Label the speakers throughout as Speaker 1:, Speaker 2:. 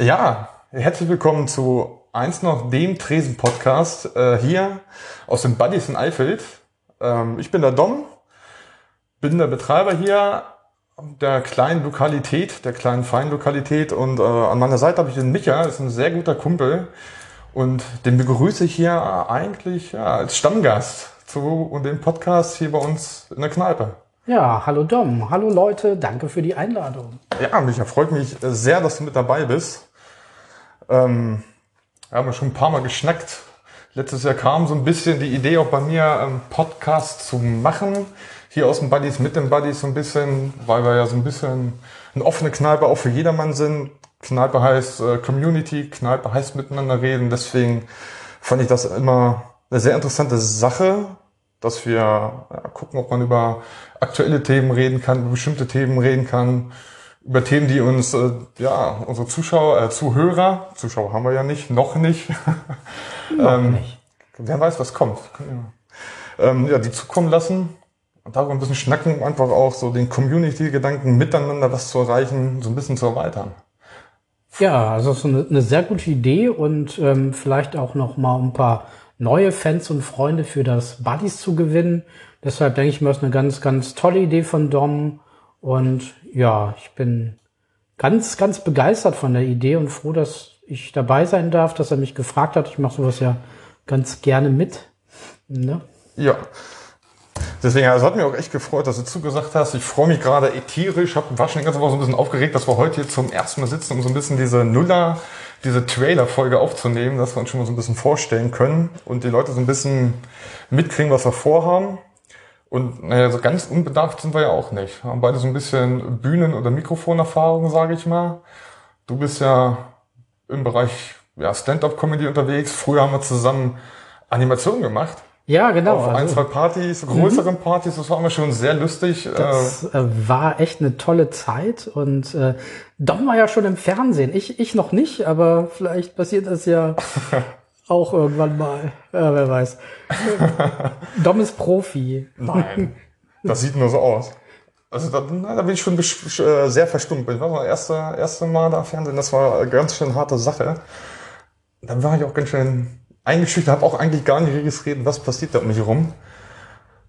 Speaker 1: Ja, herzlich willkommen zu eins noch dem Tresen-Podcast äh, hier aus den Buddies in Eifeld. Ähm, ich bin der Dom, bin der Betreiber hier der kleinen Lokalität, der kleinen feinen Lokalität und äh, an meiner Seite habe ich den Micha, das ist ein sehr guter Kumpel und den begrüße ich hier eigentlich ja, als Stammgast zu dem Podcast hier bei uns in der Kneipe.
Speaker 2: Ja, hallo Dom, hallo Leute, danke für die Einladung.
Speaker 1: Ja, Micha, freut mich sehr, dass du mit dabei bist. Ähm, wir haben schon ein paar Mal geschnackt. Letztes Jahr kam so ein bisschen die Idee auch bei mir, einen Podcast zu machen. Hier aus den Buddies, mit den Buddies so ein bisschen, weil wir ja so ein bisschen eine offene Kneipe auch für jedermann sind. Kneipe heißt äh, Community, Kneipe heißt miteinander reden. Deswegen fand ich das immer eine sehr interessante Sache, dass wir ja, gucken, ob man über aktuelle Themen reden kann, über bestimmte Themen reden kann über Themen, die uns, äh, ja, unsere Zuschauer, äh, Zuhörer, Zuschauer haben wir ja nicht, noch nicht.
Speaker 2: noch ähm, nicht.
Speaker 1: Wer weiß, was kommt. Ähm, ja, die zukommen lassen und darüber ein bisschen schnacken, um einfach auch so den Community-Gedanken miteinander was zu erreichen, so ein bisschen zu erweitern.
Speaker 2: Ja, also ist eine, eine sehr gute Idee und ähm, vielleicht auch noch mal ein paar neue Fans und Freunde für das Buddies zu gewinnen. Deshalb denke ich mal, ist eine ganz, ganz tolle Idee von Dom. Und ja, ich bin ganz, ganz begeistert von der Idee und froh, dass ich dabei sein darf, dass er mich gefragt hat. Ich mache sowas ja ganz gerne mit. Ne?
Speaker 1: Ja. Deswegen, also hat mich auch echt gefreut, dass du zugesagt hast. Ich freue mich gerade tierisch, hab, war schon die ganze Woche so ein bisschen aufgeregt, dass wir heute hier zum ersten Mal sitzen, um so ein bisschen diese Nuller, diese Trailer-Folge aufzunehmen, dass wir uns schon mal so ein bisschen vorstellen können und die Leute so ein bisschen mitkriegen, was wir vorhaben. Und naja, so ganz unbedarft sind wir ja auch nicht. Wir haben beide so ein bisschen Bühnen- oder Mikrofonerfahrung, sage ich mal. Du bist ja im Bereich ja, Stand-up-Comedy unterwegs. Früher haben wir zusammen Animationen gemacht.
Speaker 2: Ja, genau.
Speaker 1: Auf ein, also, zwei Partys, größeren mhm. Partys, das war immer schon sehr lustig.
Speaker 2: Das äh, war echt eine tolle Zeit und äh, Dom war ja schon im Fernsehen. Ich, ich noch nicht, aber vielleicht passiert das ja Auch irgendwann mal. Ja, wer weiß. Dom ist Profi.
Speaker 1: Nein. Das sieht nur so aus. Also da, na, da bin ich schon äh, sehr verstummt. Ich war das erste, erste Mal da Fernsehen, das war eine ganz schön harte Sache. Dann war ich auch ganz schön eingeschüchtert, habe auch eigentlich gar nicht registriert, was passiert da um mich herum.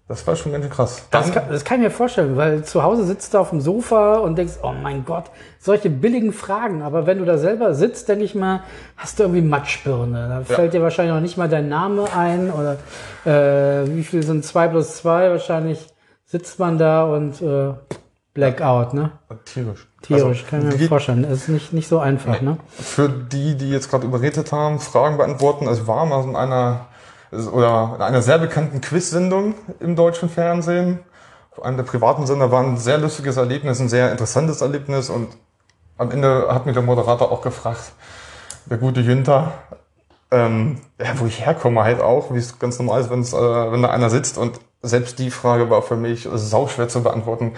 Speaker 1: Das war schon ganz schön krass.
Speaker 2: Das kann, das kann ich mir vorstellen, weil zu Hause sitzt du auf dem Sofa und denkst, oh mein Gott, solche billigen Fragen. Aber wenn du da selber sitzt, denke ich mal, hast du irgendwie Matschbirne. Da ja. fällt dir wahrscheinlich noch nicht mal dein Name ein oder äh, wie viel sind zwei plus zwei? Wahrscheinlich sitzt man da und äh, Blackout, ne?
Speaker 1: Tierisch.
Speaker 2: Tierisch, also, kann ich mir vorstellen. Das ist nicht, nicht so einfach, ne?
Speaker 1: Für die, die jetzt gerade überredet haben, Fragen beantworten, es war mal in einer oder in einer sehr bekannten Quiz-Sendung im deutschen Fernsehen. Auf einem der privaten Sender war ein sehr lustiges Erlebnis, ein sehr interessantes Erlebnis und am Ende hat mich der Moderator auch gefragt, der gute Jünter, ähm, ja, wo ich herkomme halt auch, wie es ganz normal ist, wenn's, äh, wenn da einer sitzt und selbst die Frage war für mich sauschwer zu beantworten,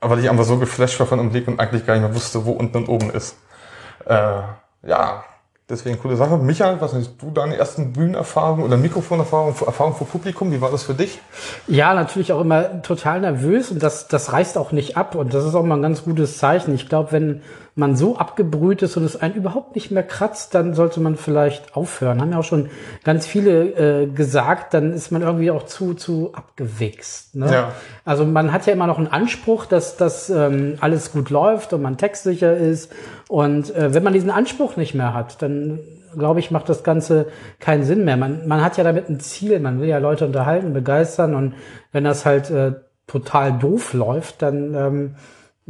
Speaker 1: weil ich einfach so geflasht war von dem Blick und eigentlich gar nicht mehr wusste, wo unten und oben ist. Äh, ja, Deswegen coole Sache. Michael, was hast du deine ersten Bühnenerfahrungen oder Mikrofonerfahrungen, Erfahrungen vor Publikum? Wie war das für dich?
Speaker 2: Ja, natürlich auch immer total nervös und das, das reißt auch nicht ab und das ist auch mal ein ganz gutes Zeichen. Ich glaube, wenn man so abgebrüht ist und es einen überhaupt nicht mehr kratzt, dann sollte man vielleicht aufhören. Haben ja auch schon ganz viele äh, gesagt, dann ist man irgendwie auch zu, zu abgewichst. Ne? Ja. Also man hat ja immer noch einen Anspruch, dass das ähm, alles gut läuft und man textsicher ist und äh, wenn man diesen Anspruch nicht mehr hat, dann glaube ich, macht das Ganze keinen Sinn mehr. Man, man hat ja damit ein Ziel, man will ja Leute unterhalten, begeistern und wenn das halt äh, total doof läuft, dann ähm,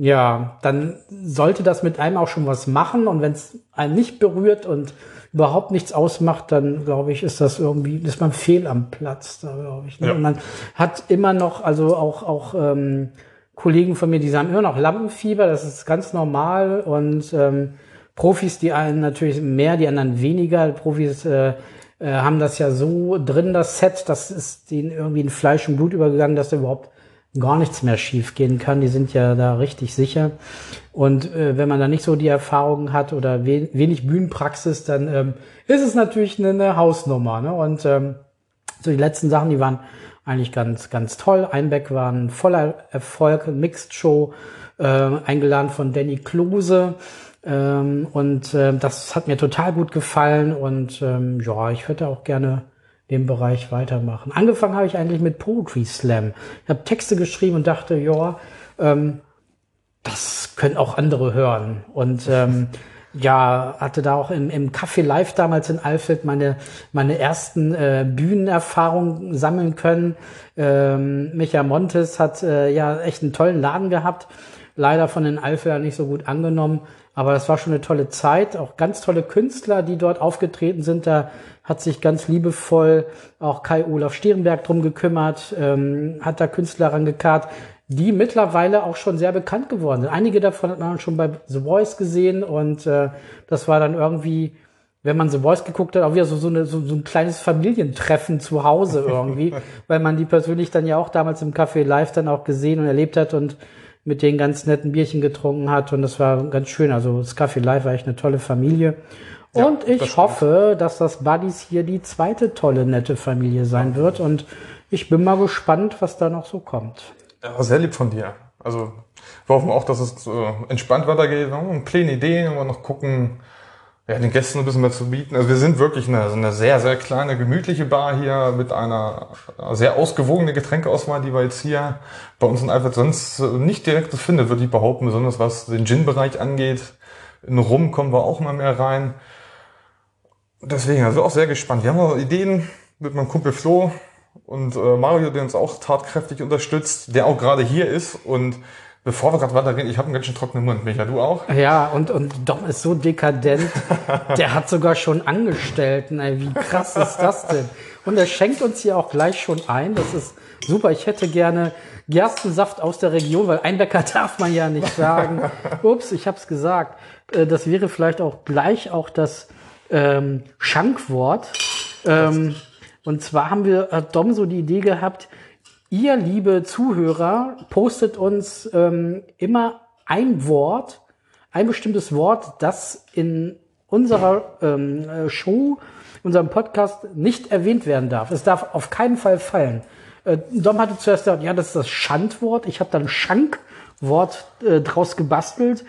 Speaker 2: ja, dann sollte das mit einem auch schon was machen und wenn es einen nicht berührt und überhaupt nichts ausmacht, dann glaube ich, ist das irgendwie, ist man fehl am Platz, da glaube ich. Ne? Ja. Man hat immer noch, also auch auch ähm, Kollegen von mir, die haben immer noch Lampenfieber, das ist ganz normal und ähm, Profis, die einen natürlich mehr, die anderen weniger. Profis äh, äh, haben das ja so drin, das Set, das ist denen irgendwie in Fleisch und Blut übergegangen, dass sie überhaupt gar nichts mehr schief gehen kann. Die sind ja da richtig sicher. Und äh, wenn man da nicht so die Erfahrung hat oder we wenig Bühnenpraxis, dann ähm, ist es natürlich eine, eine Hausnummer. Ne? Und ähm, so die letzten Sachen, die waren eigentlich ganz, ganz toll. Einbeck war ein voller Erfolg, Mixed Show, äh, eingeladen von Danny Klose. Ähm, und äh, das hat mir total gut gefallen und ähm, ja, ich würde auch gerne den Bereich weitermachen. Angefangen habe ich eigentlich mit Poetry Slam. Ich habe Texte geschrieben und dachte, ja, ähm, das können auch andere hören. Und ähm, ja, hatte da auch im, im Café Live damals in Alfeld meine, meine ersten äh, Bühnenerfahrungen sammeln können. Ähm, Micha Montes hat äh, ja echt einen tollen Laden gehabt. Leider von den Alfeldern nicht so gut angenommen. Aber das war schon eine tolle Zeit. Auch ganz tolle Künstler, die dort aufgetreten sind. Da hat sich ganz liebevoll auch Kai-Olaf Stierenberg drum gekümmert, ähm, hat da Künstler rangekarrt, die mittlerweile auch schon sehr bekannt geworden sind. Einige davon hat man schon bei The Voice gesehen und äh, das war dann irgendwie, wenn man The Voice geguckt hat, auch wieder so, so, eine, so, so ein kleines Familientreffen zu Hause irgendwie, weil man die persönlich dann ja auch damals im Café Live dann auch gesehen und erlebt hat und mit denen ganz netten Bierchen getrunken hat und das war ganz schön. Also das Café Live war echt eine tolle Familie. Ja, und ich das hoffe, dass das Buddies hier die zweite tolle, nette Familie sein wird und ich bin mal gespannt, was da noch so kommt.
Speaker 1: Ja, sehr lieb von dir. Also wir hoffen auch, dass es äh, entspannt weitergeht. Wir haben Pläne, Ideen, wir noch gucken, ja, den Gästen ein bisschen mehr zu bieten. Also wir sind wirklich eine, eine sehr, sehr kleine, gemütliche Bar hier mit einer sehr ausgewogenen Getränkeauswahl, die wir jetzt hier bei uns in Alfred sonst nicht direkt finden, würde ich behaupten, besonders was den Gin-Bereich angeht. In Rum kommen wir auch mal mehr rein. Deswegen, also auch sehr gespannt. Wir haben auch Ideen mit meinem Kumpel Flo, und äh, Mario, der uns auch tatkräftig unterstützt, der auch gerade hier ist und Bevor wir gerade weitergehen, ich habe einen ganz schön trockenen Mund, Micha, du auch?
Speaker 2: Ja, und, und Dom ist so dekadent, der hat sogar schon Angestellten, ey, wie krass ist das denn? Und er schenkt uns hier auch gleich schon ein, das ist super, ich hätte gerne Gerstensaft aus der Region, weil Einbäcker darf man ja nicht sagen. Ups, ich hab's gesagt. Äh, das wäre vielleicht auch gleich auch das ähm, Schankwort. Ähm, und zwar haben wir, hat Dom so die Idee gehabt, ihr, liebe Zuhörer, postet uns ähm, immer ein Wort, ein bestimmtes Wort, das in unserer ähm, Show, unserem Podcast nicht erwähnt werden darf. Es darf auf keinen Fall fallen. Äh, Dom hatte zuerst gesagt, ja, das ist das Schandwort. Ich habe dann Schankwort äh, draus gebastelt.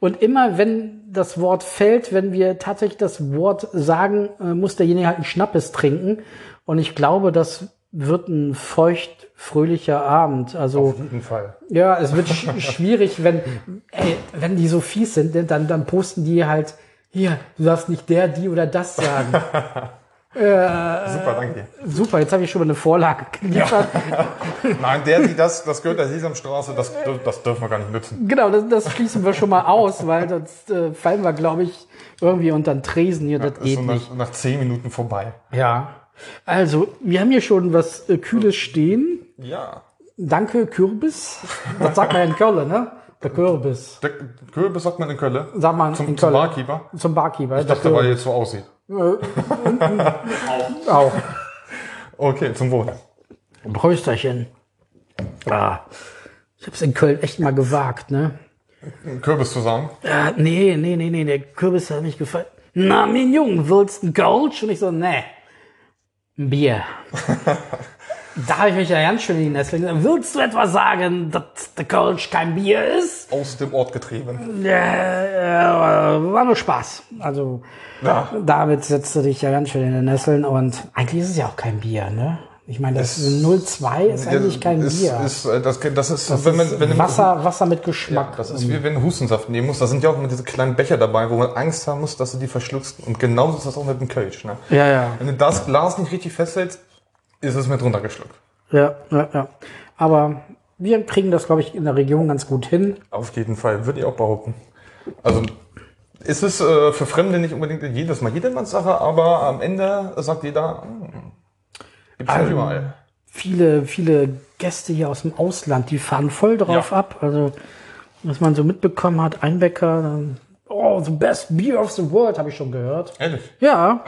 Speaker 2: Und immer, wenn das Wort fällt, wenn wir tatsächlich das Wort sagen, äh, muss derjenige halt einen Schnappes trinken. Und ich glaube, das wird ein feucht fröhlicher Abend. Also
Speaker 1: auf jeden Fall.
Speaker 2: Ja, es wird sch schwierig, wenn ey, wenn die so fies sind, dann dann posten die halt hier, du darfst nicht der, die oder das sagen.
Speaker 1: äh, super, danke.
Speaker 2: Super, jetzt habe ich schon mal eine Vorlage geliefert.
Speaker 1: Nein, der, die das, das gehört der Sesamstraße, das, das dürfen wir gar nicht nutzen.
Speaker 2: Genau, das, das schließen wir schon mal aus, weil sonst äh, fallen wir, glaube ich, irgendwie unter den Tresen hier. Ja, das geht
Speaker 1: so
Speaker 2: nicht.
Speaker 1: Nach, nach zehn Minuten vorbei.
Speaker 2: Ja. Also, wir haben hier schon was äh, Kühles stehen.
Speaker 1: Ja.
Speaker 2: Danke, Kürbis. Das sagt man ja in Köln, ne? Der Kürbis.
Speaker 1: Der Kürbis sagt man in Köln.
Speaker 2: Sagt man
Speaker 1: zum,
Speaker 2: in
Speaker 1: zum
Speaker 2: Köln.
Speaker 1: Barkeeper.
Speaker 2: Zum Barkeeper.
Speaker 1: Ich dachte, weil er jetzt so aussieht.
Speaker 2: auch. auch.
Speaker 1: Okay, zum Wohl.
Speaker 2: Prösterchen. Ah. Ich hab's in Köln echt mal gewagt, ne?
Speaker 1: Kürbis zu sagen?
Speaker 2: Ja, nee, nee, nee, nee, der Kürbis hat nicht gefallen. Na, mein Junge, willst du einen Kölsch? Und ich so, nee. Bier. da habe ich mich ja ganz schön in die Nesseln gesagt. Willst du etwa sagen, dass der Kölsch kein Bier ist?
Speaker 1: Aus dem Ort getrieben.
Speaker 2: Ja, äh, war nur Spaß. Also,
Speaker 1: Ja.
Speaker 2: damit setzt du dich ja ganz schön in den Nesseln und eigentlich ist es ja auch kein Bier, ne? Ich meine, das 02 ist eigentlich kein
Speaker 1: ist,
Speaker 2: Bier.
Speaker 1: Ist, äh, das, das ist,
Speaker 2: das
Speaker 1: wenn man,
Speaker 2: ist
Speaker 1: wenn du-
Speaker 2: Wasser, Wasser mit
Speaker 1: Ja,
Speaker 2: Geschmack.
Speaker 1: das ist wie wenn du Hustensaft nehmen musst. Da sind ja auch immer diese kleinen Becher dabei, wo man Angst haben muss, dass du die verschluckst. Und genauso ist das auch mit dem Kölsch. Ne?
Speaker 2: ja, ja.
Speaker 1: Wenn du das Glas nicht richtig festhältst, ist es mit runtergeschluckt.
Speaker 2: Ja, ja, ja. Aber wir kriegen das, glaube ich, in der Region ganz gut hin.
Speaker 1: Auf jeden Fall, würde ich auch behaupten. Also ist es äh, für Fremde nicht unbedingt jedes Mal jedermanns Sache, aber am Ende sagt jeder, hm, gibt's
Speaker 2: Also,
Speaker 1: überall.
Speaker 2: Viele, viele Gäste hier aus dem Ausland, die fahren voll drauf
Speaker 1: Ja.
Speaker 2: ab. Also, was man so mitbekommen hat, Einbäcker, dann, oh, the best beer of the world, habe ich schon gehört.
Speaker 1: Ehrlich?
Speaker 2: Ja.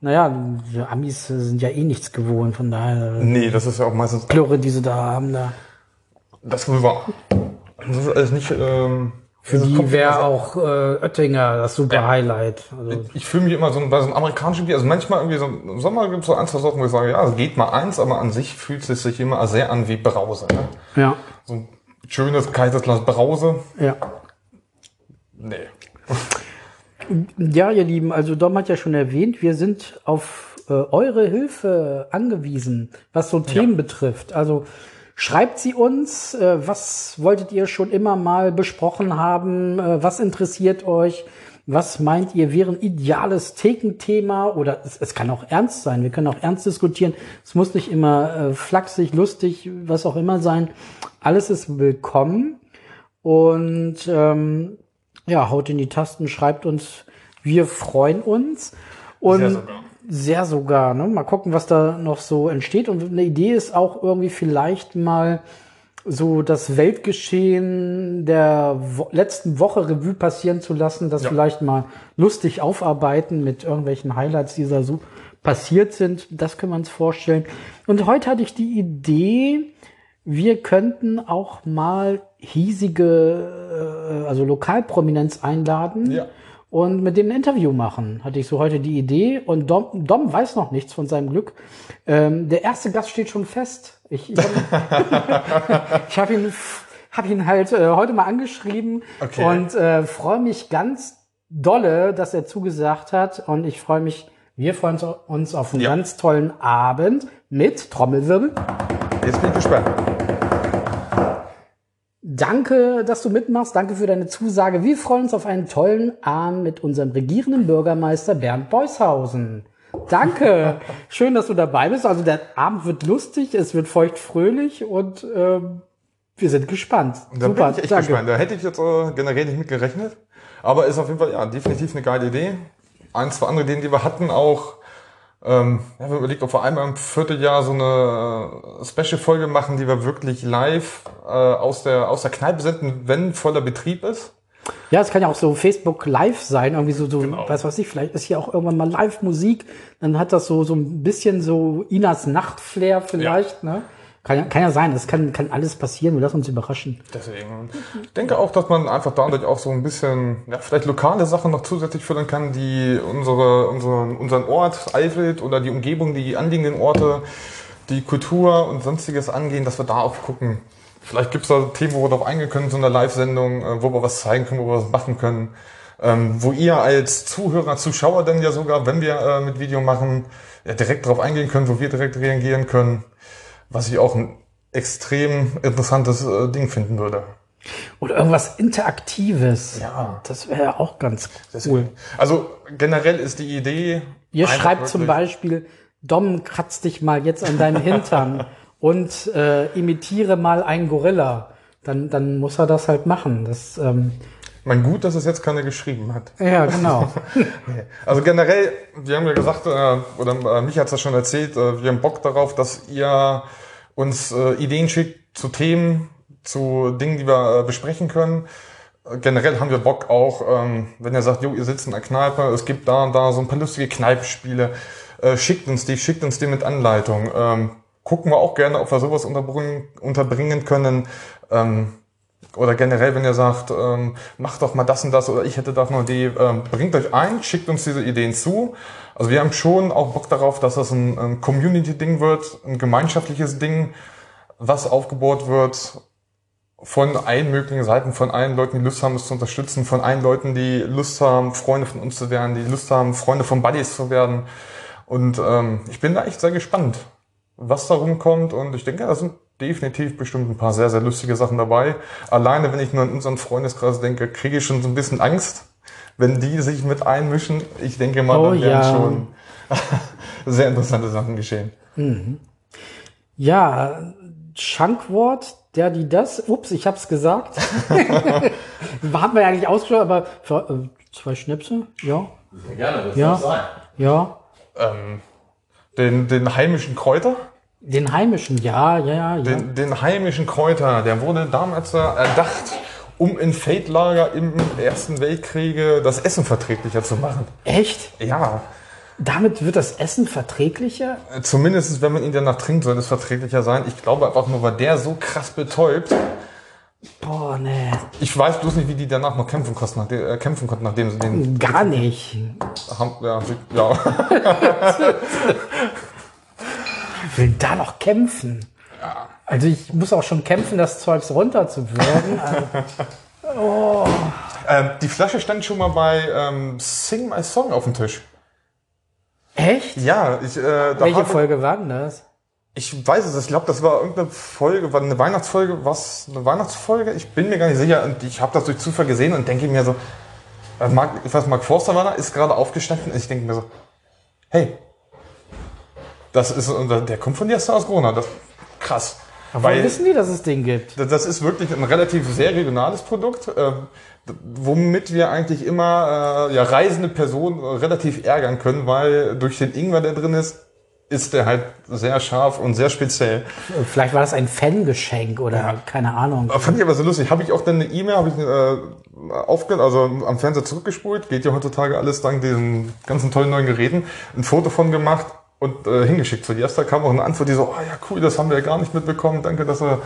Speaker 2: Naja, die Amis sind ja eh nichts gewohnt, von daher
Speaker 1: Nee, das ist ja auch meistens
Speaker 2: Plöre, die sie da haben, da.
Speaker 1: Das wohl wahr. Das ist alles nicht. Ähm,
Speaker 2: Für
Speaker 1: das
Speaker 2: die wäre auch äh, Oettinger das super
Speaker 1: Ja.
Speaker 2: Highlight. Also,
Speaker 1: so- Ich fühle mich immer so bei so einem amerikanischen Bier. Also manchmal irgendwie so im Sommer gibt es so ein, zwei Sachen, wo ich sage, ja, es geht mal eins, aber an sich fühlt es sich immer sehr an wie Brause. Ne?
Speaker 2: ja,
Speaker 1: So ein schönes, kaltes Glas Brause.
Speaker 2: ja.
Speaker 1: Nee.
Speaker 2: Ja, ihr Lieben, also Dom hat ja schon erwähnt, wir sind auf äh, eure Hilfe angewiesen, was so Themen betrifft. Also schreibt sie uns, äh, was wolltet ihr schon immer mal besprochen haben, äh, was interessiert euch, was meint ihr wäre ein ideales Thekenthema oder es, es kann auch ernst sein, wir können auch ernst diskutieren, es muss nicht immer äh, flachsig, lustig, was auch immer sein. Alles ist willkommen und ähm, ja, haut in die Tasten, schreibt uns. Wir freuen uns. Und
Speaker 1: Sehr sogar.
Speaker 2: Sehr sogar, ne? Mal gucken, was da noch so entsteht. Und eine Idee ist auch irgendwie vielleicht mal so das Weltgeschehen der wo letzten Woche Revue passieren zu lassen, das
Speaker 1: Ja.
Speaker 2: vielleicht mal lustig aufarbeiten mit irgendwelchen Highlights, die da so passiert sind. Das können wir uns vorstellen. Und heute hatte ich die Idee, wir könnten auch mal hiesige, äh, also Lokalprominenz einladen
Speaker 1: Ja.
Speaker 2: Und mit dem ein Interview machen. Hatte ich so heute die Idee und Dom, Dom weiß noch nichts von seinem Glück. Ähm, der erste Gast steht schon fest. Ich, ich habe hab ihn, hab ihn halt äh, heute mal angeschrieben
Speaker 1: Okay.
Speaker 2: und äh, freue mich ganz dolle, dass er zugesagt hat und ich freue mich, wir freuen uns- uns auf einen
Speaker 1: Ja.
Speaker 2: ganz tollen Abend mit Trommelwirbel.
Speaker 1: Jetzt bin ich gespannt.
Speaker 2: Danke, dass du mitmachst. Danke für deine Zusage. Wir freuen uns auf einen tollen Abend mit unserem regierenden Bürgermeister Bernd Beushausen. Danke. Schön, dass du dabei bist. Also der Abend wird lustig, es wird feuchtfröhlich und ähm, wir sind gespannt.
Speaker 1: Da bin ich echt gespannt. Da hätte ich jetzt äh, generell nicht mit gerechnet. Aber ist auf jeden Fall, ja, definitiv eine geile Idee. Ein, zwei andere Ideen, die wir hatten, auch, ähm, ja, wir überlegt, ob wir einmal im Vierteljahr so eine äh, Special-Folge machen, die wir wirklich live äh, aus, der, aus der Kneipe senden, wenn voller Betrieb ist.
Speaker 2: Ja, es kann ja auch so Facebook Live sein, irgendwie so, so
Speaker 1: Genau.
Speaker 2: weiß was ich, vielleicht ist hier auch irgendwann mal Live-Musik, dann hat das so, so ein bisschen so Inas Nachtflair vielleicht, ne? Kann ja, kann ja sein, es kann, kann alles passieren, wir lassen uns überraschen.
Speaker 1: Deswegen. Ich denke auch, dass man einfach dadurch auch so ein bisschen, ja, vielleicht lokale Sachen noch zusätzlich fördern kann, die unsere, unseren, unseren Ort, Eifeld oder die Umgebung, die anliegenden Orte, die Kultur und sonstiges angehen, dass wir da auch gucken. Vielleicht gibt es da Themen, wo wir darauf eingehen können, so eine Live-Sendung, äh, wo wir was zeigen können, wo wir was machen können. Ähm, wo ihr als Zuhörer, Zuschauer dann ja sogar, wenn wir äh, mit Video machen, ja, direkt darauf eingehen können, wo wir direkt reagieren können. Was ich auch ein extrem interessantes äh, Ding finden würde.
Speaker 2: Oder irgendwas Interaktives.
Speaker 1: Ja.
Speaker 2: Das wäre ja auch ganz cool.
Speaker 1: Also generell ist die Idee.
Speaker 2: Ihr schreibt zum Beispiel, Dom, kratz dich mal jetzt an deinen Hintern und äh, imitiere mal einen Gorilla. Dann, dann muss er das halt machen. Das, ähm,
Speaker 1: Mein gut, dass es jetzt keiner geschrieben hat.
Speaker 2: ja, genau.
Speaker 1: Also generell, wir haben ja gesagt, äh, oder äh, mich hat's das schon erzählt, äh, wir haben Bock darauf, dass ihr uns Ideen schickt zu Themen, zu Dingen, die wir besprechen können. Generell haben wir Bock auch, ähm, wenn ihr sagt, jo, ihr sitzt in der Kneipe, es gibt da und da so ein paar lustige Kneipenspiele, schickt uns die, schickt uns die mit Anleitung. Ähm, gucken wir auch gerne, ob wir sowas unterbringen, unterbringen können. Oder generell, wenn ihr sagt, ähm, macht doch mal das und das oder ich hätte da noch eine Idee, ähm, bringt euch ein, schickt uns diese Ideen zu. Also wir haben schon auch Bock darauf, dass das ein, ein Community-Ding wird, ein gemeinschaftliches Ding, was aufgebaut wird von allen möglichen Seiten, von allen Leuten, die Lust haben, es zu unterstützen, von allen Leuten, die Lust haben, Freunde von uns zu werden, die Lust haben, Freunde von Buddies zu werden. Und ähm, ich bin da echt sehr gespannt, was da rumkommt. Und ich denke, da sind definitiv bestimmt ein paar sehr, sehr lustige Sachen dabei. Alleine, wenn ich nur an unseren Freundeskreis denke, kriege ich schon so ein bisschen Angst, wenn die sich mit einmischen. Ich denke mal,
Speaker 2: Oh
Speaker 1: dann werden
Speaker 2: ja.
Speaker 1: schon sehr interessante Sachen geschehen.
Speaker 2: Ja, Schankwort, der, die, das. Ups, ich hab's gesagt. Haben wir ja eigentlich ausgesprochen, aber für, äh, zwei Schnäpse? Ja.
Speaker 3: Gerne, das
Speaker 2: Ja.
Speaker 3: sein.
Speaker 2: Ja.
Speaker 1: Ähm, den, den heimischen Kräuter?
Speaker 2: Den heimischen, ja, ja, ja.
Speaker 1: Den, den heimischen Kräuter, der wurde damals erdacht, um in Feldlager im Ersten Weltkriege das Essen verträglicher zu machen.
Speaker 2: Echt?
Speaker 1: Ja,
Speaker 2: Damit wird das Essen verträglicher?
Speaker 1: Zumindest, wenn man ihn danach trinkt, soll es verträglicher sein. Ich glaube einfach nur, weil der so krass betäubt.
Speaker 2: Boah, nee.
Speaker 1: Ich weiß bloß nicht, wie die danach noch kämpfen, konnten, nachdem, äh, kämpfen konnten, nachdem sie den
Speaker 2: Gar nicht.
Speaker 1: haben. Ja, ja.
Speaker 2: Ich will da noch kämpfen. Also ich muss auch schon kämpfen, das Zeugs runterzuwürgen. Also,
Speaker 1: ähm, die Flasche stand schon mal bei ähm, Sing My Song auf dem Tisch.
Speaker 2: echt?
Speaker 1: Ja, ich, äh,
Speaker 2: Welche Folge war denn das?
Speaker 1: Ich weiß es, ich glaube, das war irgendeine Folge, war eine Weihnachtsfolge, was? Eine Weihnachtsfolge? Ich bin mir gar nicht sicher und ich habe das durch Zufall gesehen und denke mir so, äh, Mark, ich weiß, Mark Forster war da, ist gerade aufgestanden und ich denke mir so, hey, das ist, der kommt von dir aus Corona, das krass.
Speaker 2: Aber
Speaker 1: Weil
Speaker 2: wissen die, dass es den gibt?
Speaker 1: das ist wirklich ein relativ sehr regionales Produkt, äh, womit wir eigentlich immer äh, ja, reisende Personen relativ ärgern können, weil durch den Ingwer, der drin ist, ist der halt sehr scharf und sehr speziell.
Speaker 2: Vielleicht war das ein Fangeschenk oder keine Ahnung.
Speaker 1: Fand ich aber so lustig. Habe ich auch dann eine E-Mail, habe ich äh, aufge also am Fernseher zurückgespult. Geht ja heutzutage alles dank diesen ganzen tollen neuen Geräten. Ein Foto von gemacht und äh, hingeschickt. Zu erster kam auch eine Antwort, die so, oh ja cool, das haben wir ja gar nicht mitbekommen. Danke, dass wir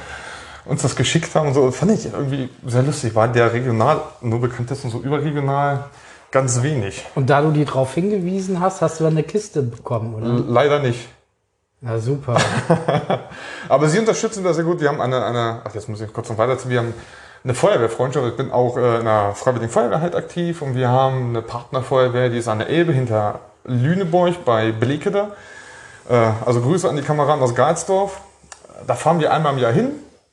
Speaker 1: uns das geschickt haben. Und so fand ich irgendwie sehr lustig. War der regional nur bekannt ist und so überregional ganz wenig.
Speaker 2: Und da du die drauf hingewiesen hast, hast du dann eine Kiste bekommen, oder?
Speaker 1: Leider nicht.
Speaker 2: Na super.
Speaker 1: Aber sie unterstützen das sehr gut. Wir haben eine, eine ach, jetzt muss ich kurz noch weiter Wir haben eine Feuerwehrfreundschaft. Ich bin auch äh, in einer Freiwilligen Feuerwehr halt aktiv und wir haben eine Partnerfeuerwehr, die ist an der Elbe hinter Lüneburg bei Blekede. Äh, also Grüße an die Kameraden aus Galsdorf. Da fahren wir einmal im Jahr hin,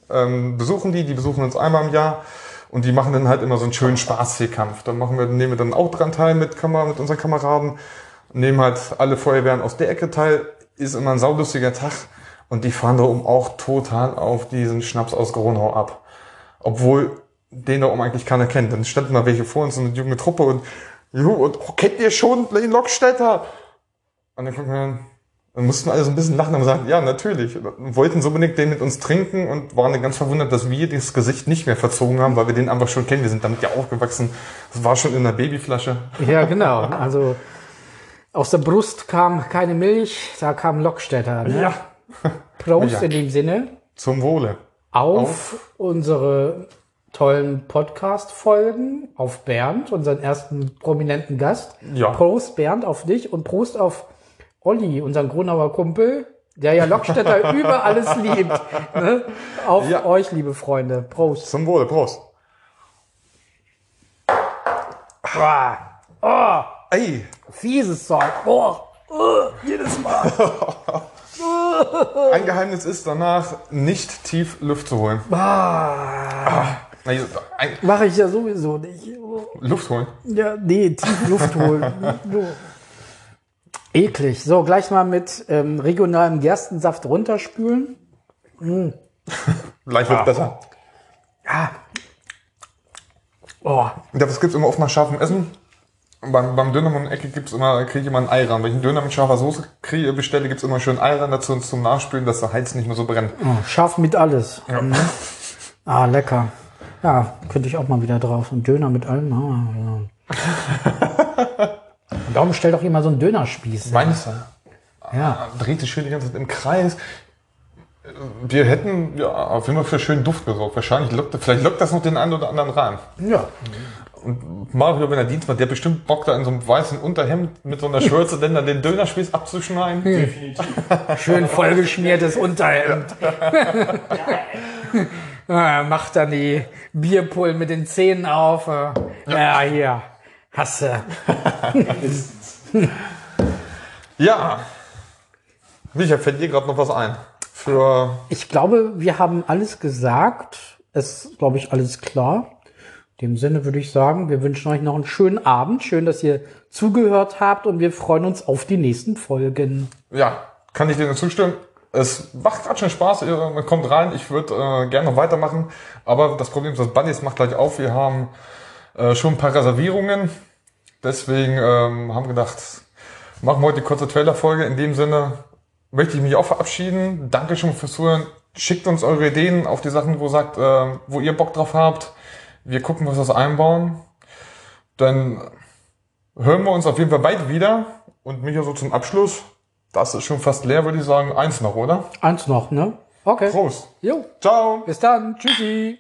Speaker 1: ähm, besuchen die, die besuchen uns einmal im Jahr und die machen dann halt immer so einen schönen Spaßseekampf. Dann machen wir, nehmen wir dann auch dran teil mit, Kamer mit unseren Kameraden, nehmen halt alle Feuerwehren aus der Ecke teil, ist immer ein saulustiger Tag und die fahren da oben auch total auf diesen Schnaps aus Gronau ab. Obwohl den da oben eigentlich keiner kennt. Dann standen da welche vor uns, so eine junge Truppe und, jo, und oh, kennt ihr schon den Lockstädter? Und dann gucken wir dann, dann mussten alle so ein bisschen lachen und sagen, ja, natürlich. Und wollten so unbedingt den mit uns trinken und waren dann ganz verwundert, dass wir das Gesicht nicht mehr verzogen haben, weil wir den einfach schon kennen. Wir sind damit ja aufgewachsen. Das war schon in der Babyflasche.
Speaker 2: ja, genau. Also aus der Brust kam keine Milch, da kam Lockstädter. Ne? Prost
Speaker 1: Ja.
Speaker 2: in dem Sinne
Speaker 1: Zum Wohle.
Speaker 2: auf, unsere tollen Podcast-Folgen, auf Bernd, unseren ersten prominenten Gast.
Speaker 1: Ja.
Speaker 2: Prost, Bernd, auf dich und Prost auf Olli, unseren Gronauer Kumpel, der ja Lockstädter über alles liebt. Ne? Auf
Speaker 1: Ja.
Speaker 2: euch, liebe Freunde. Prost.
Speaker 1: Zum Wohle, Prost.
Speaker 2: Ah, oh,
Speaker 1: Ey,
Speaker 2: fieses Zeug. Oh, oh, jedes Mal.
Speaker 1: ein Geheimnis ist danach, nicht tief Luft zu holen.
Speaker 2: Ah,
Speaker 1: ein,
Speaker 2: Mache ich ja sowieso nicht.
Speaker 1: Luft holen.
Speaker 2: Ja, nee, tief Luft holen. So. Eklig. So, gleich mal mit ähm, regionalem Gerstensaft runterspülen.
Speaker 1: Gleich wird besser.
Speaker 2: Ja. Oh,
Speaker 1: Ja, was gibt's immer oft nach scharfem Essen? Beim, beim Döner um die Ecke gibt's immer, kriege ich immer einen Eiran. Wenn ich einen Döner mit scharfer Soße kriege, bestelle, gibt's immer schön Eiran dazu und zum Nachspülen, dass der Hals nicht mehr so brennt.
Speaker 2: oh, scharf mit alles.
Speaker 1: Ja.
Speaker 2: Ah, lecker. Ja, könnte ich auch mal wieder drauf. Ein Döner mit allem. Ah, ja. Und Darum stellt doch immer so einen Dönerspieß.
Speaker 1: Meines
Speaker 2: Ja.
Speaker 1: dreht sich schön die ganze Zeit im Kreis. Wir hätten ja auf jeden Fall für schönen Duft gesorgt. Wahrscheinlich lockt, vielleicht lockt das noch den einen oder anderen rein.
Speaker 2: Ja.
Speaker 1: Und Mario, wenn er Dienst macht, der bestimmt Bock da in so einem weißen Unterhemd mit so einer Schürze denn dann den Dönerspieß abzuschneiden.
Speaker 2: Schön vollgeschmiertes Unterhemd. ja, macht dann die Bierpullen mit den Zähnen auf. äh. Ja, hier. Hasse.
Speaker 1: Ja. Micha, fällt dir gerade noch was ein? Für
Speaker 2: Ich glaube, wir haben alles gesagt. Es ist, glaube ich, alles klar. In dem Sinne würde ich sagen, wir wünschen euch noch einen schönen Abend. Schön, dass ihr zugehört habt und wir freuen uns auf die nächsten Folgen.
Speaker 1: ja, kann ich dir nur zustimmen. Es macht gerade schon Spaß, ihr kommt rein. Ich würde äh, gerne noch weitermachen. Aber das Problem ist, das Bunnies macht gleich auf. Wir haben äh, schon ein paar Reservierungen. Deswegen ähm, haben wir gedacht, machen wir heute die kurze Trailer-Folge. In dem Sinne möchte ich mich auch verabschieden. Danke schon fürs Zuhören. Schickt uns eure Ideen auf die Sachen, wo sagt, äh, wo ihr Bock drauf habt. Wir gucken, was wir das einbauen. Dann hören wir uns auf jeden Fall bald wieder. Und mich so zum Abschluss, das ist schon fast leer, würde ich sagen. Eins noch, oder?
Speaker 2: Eins noch, ne? Okay.
Speaker 1: Prost.
Speaker 2: Jo.
Speaker 1: Ciao.
Speaker 2: Bis dann. Tschüssi.